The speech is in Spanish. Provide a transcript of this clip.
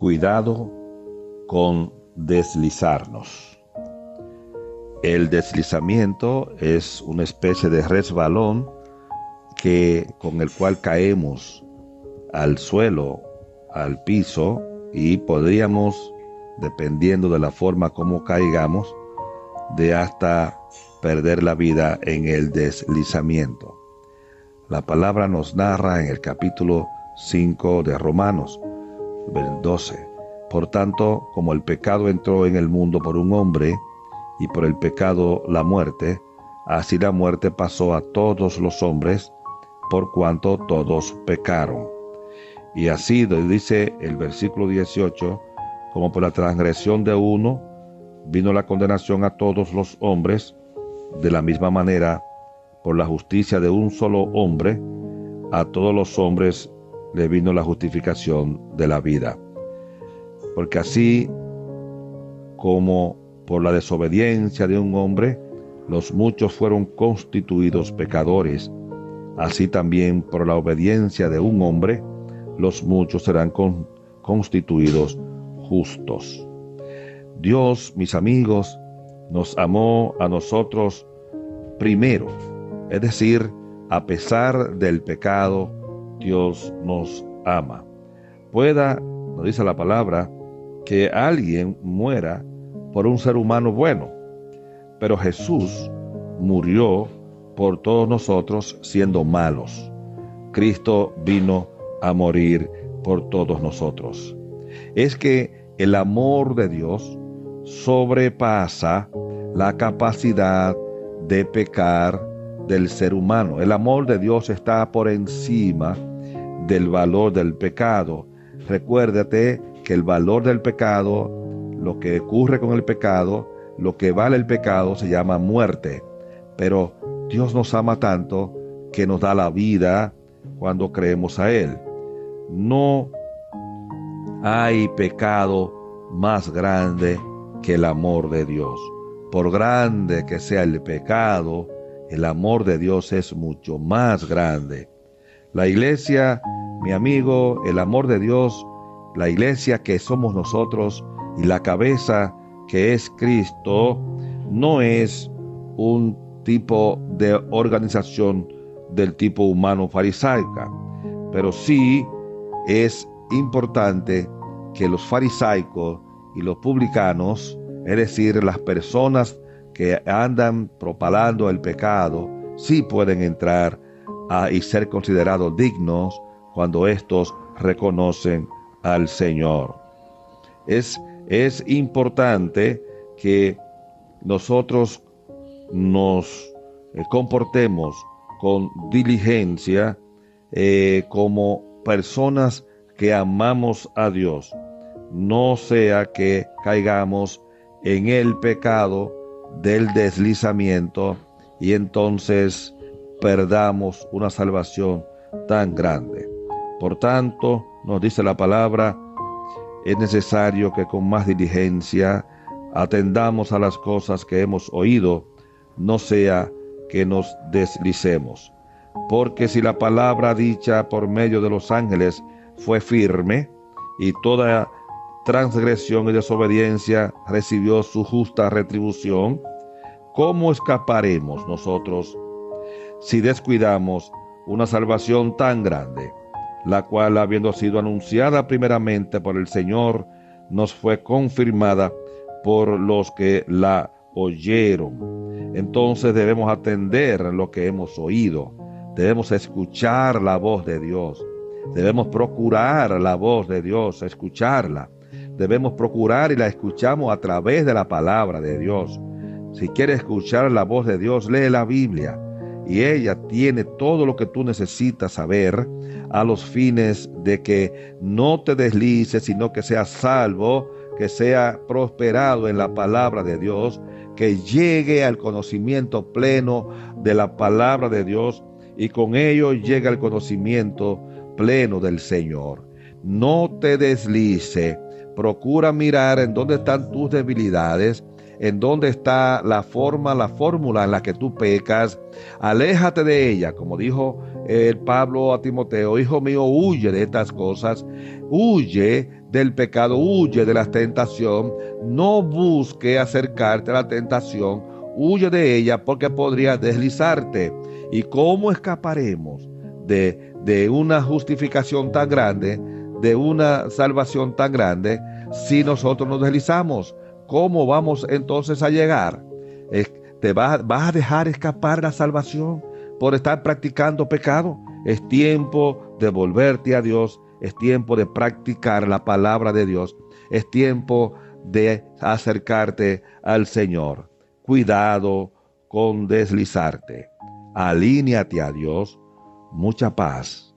Cuidado con deslizarnos. El deslizamiento es una especie de resbalón que, con el cual caemos al suelo, al piso, y podríamos, dependiendo de la forma como caigamos, de hasta perder la vida en el deslizamiento. La palabra nos narra en el capítulo 5 de Romanos, 12. Por tanto, como el pecado entró en el mundo por un hombre, y por el pecado la muerte, así la muerte pasó a todos los hombres, por cuanto todos pecaron. Y así dice el versículo 18, como por la transgresión de uno vino la condenación a todos los hombres, de la misma manera, por la justicia de un solo hombre, a todos los hombres le vino la justificación de la vida. Porque así como por la desobediencia de un hombre, los muchos fueron constituidos pecadores, así también por la obediencia de un hombre, los muchos serán constituidos justos. Dios, mis amigos, nos amó a nosotros primero, es decir, a pesar del pecado, Dios nos ama. Pueda, nos dice la palabra, que alguien muera por un ser humano bueno, pero Jesús murió por todos nosotros siendo malos. Cristo vino a morir por todos nosotros. Es que el amor de Dios sobrepasa la capacidad de pecar del ser humano. El amor de Dios está por encima del valor del pecado. Recuérdate que el valor del pecado, lo que ocurre con el pecado, lo que vale el pecado se llama muerte. Pero Dios nos ama tanto que nos da la vida cuando creemos a Él. No hay pecado más grande que el amor de Dios. Por grande que sea el pecado, el amor de Dios es mucho más grande. La iglesia, mi amigo, el amor de Dios, la iglesia que somos nosotros y la cabeza que es Cristo, no es un tipo de organización del tipo humano farisaica, pero sí es importante que los farisaicos y los publicanos, es decir, las personas que andan propalando el pecado, sí pueden entrar a, y ser considerados dignos cuando estos reconocen al Señor. Es, es importante que nosotros nos eh, comportemos con diligencia eh, como personas que amamos a Dios no sea que caigamos en el pecado del deslizamiento y entonces perdamos una salvación tan grande. Por tanto, nos dice la palabra, es necesario que con más diligencia atendamos a las cosas que hemos oído, no sea que nos deslicemos. Porque si la palabra dicha por medio de los ángeles fue firme, y toda transgresión y desobediencia recibió su justa retribución, ¿cómo escaparemos nosotros si descuidamos una salvación tan grande, la cual habiendo sido anunciada primeramente por el Señor, nos fue confirmada por los que la oyeron? Entonces debemos atender lo que hemos oído, debemos escuchar la voz de Dios, debemos procurar la voz de Dios, escucharla debemos procurar y la escuchamos a través de la palabra de Dios. Si quieres escuchar la voz de Dios, lee la Biblia y ella tiene todo lo que tú necesitas saber a los fines de que no te deslices, sino que seas salvo, que sea prosperado en la palabra de Dios, que llegue al conocimiento pleno de la palabra de Dios y con ello llegue al conocimiento pleno del Señor. No te deslice Procura mirar en dónde están tus debilidades, en dónde está la forma, la fórmula en la que tú pecas. Aléjate de ella, como dijo el Pablo a Timoteo, hijo mío, huye de estas cosas, huye del pecado, huye de la tentación, no busque acercarte a la tentación, huye de ella porque podría deslizarte. ¿Y cómo escaparemos de, de una justificación tan grande, de una salvación tan grande, si nosotros nos deslizamos? ¿Cómo vamos entonces a llegar? ¿Te vas, vas a dejar escapar la salvación por estar practicando pecado? Es tiempo de volverte a Dios, es tiempo de practicar la palabra de Dios, es tiempo de acercarte al Señor. Cuidado con deslizarte. Alíneate a Dios. Mucha paz.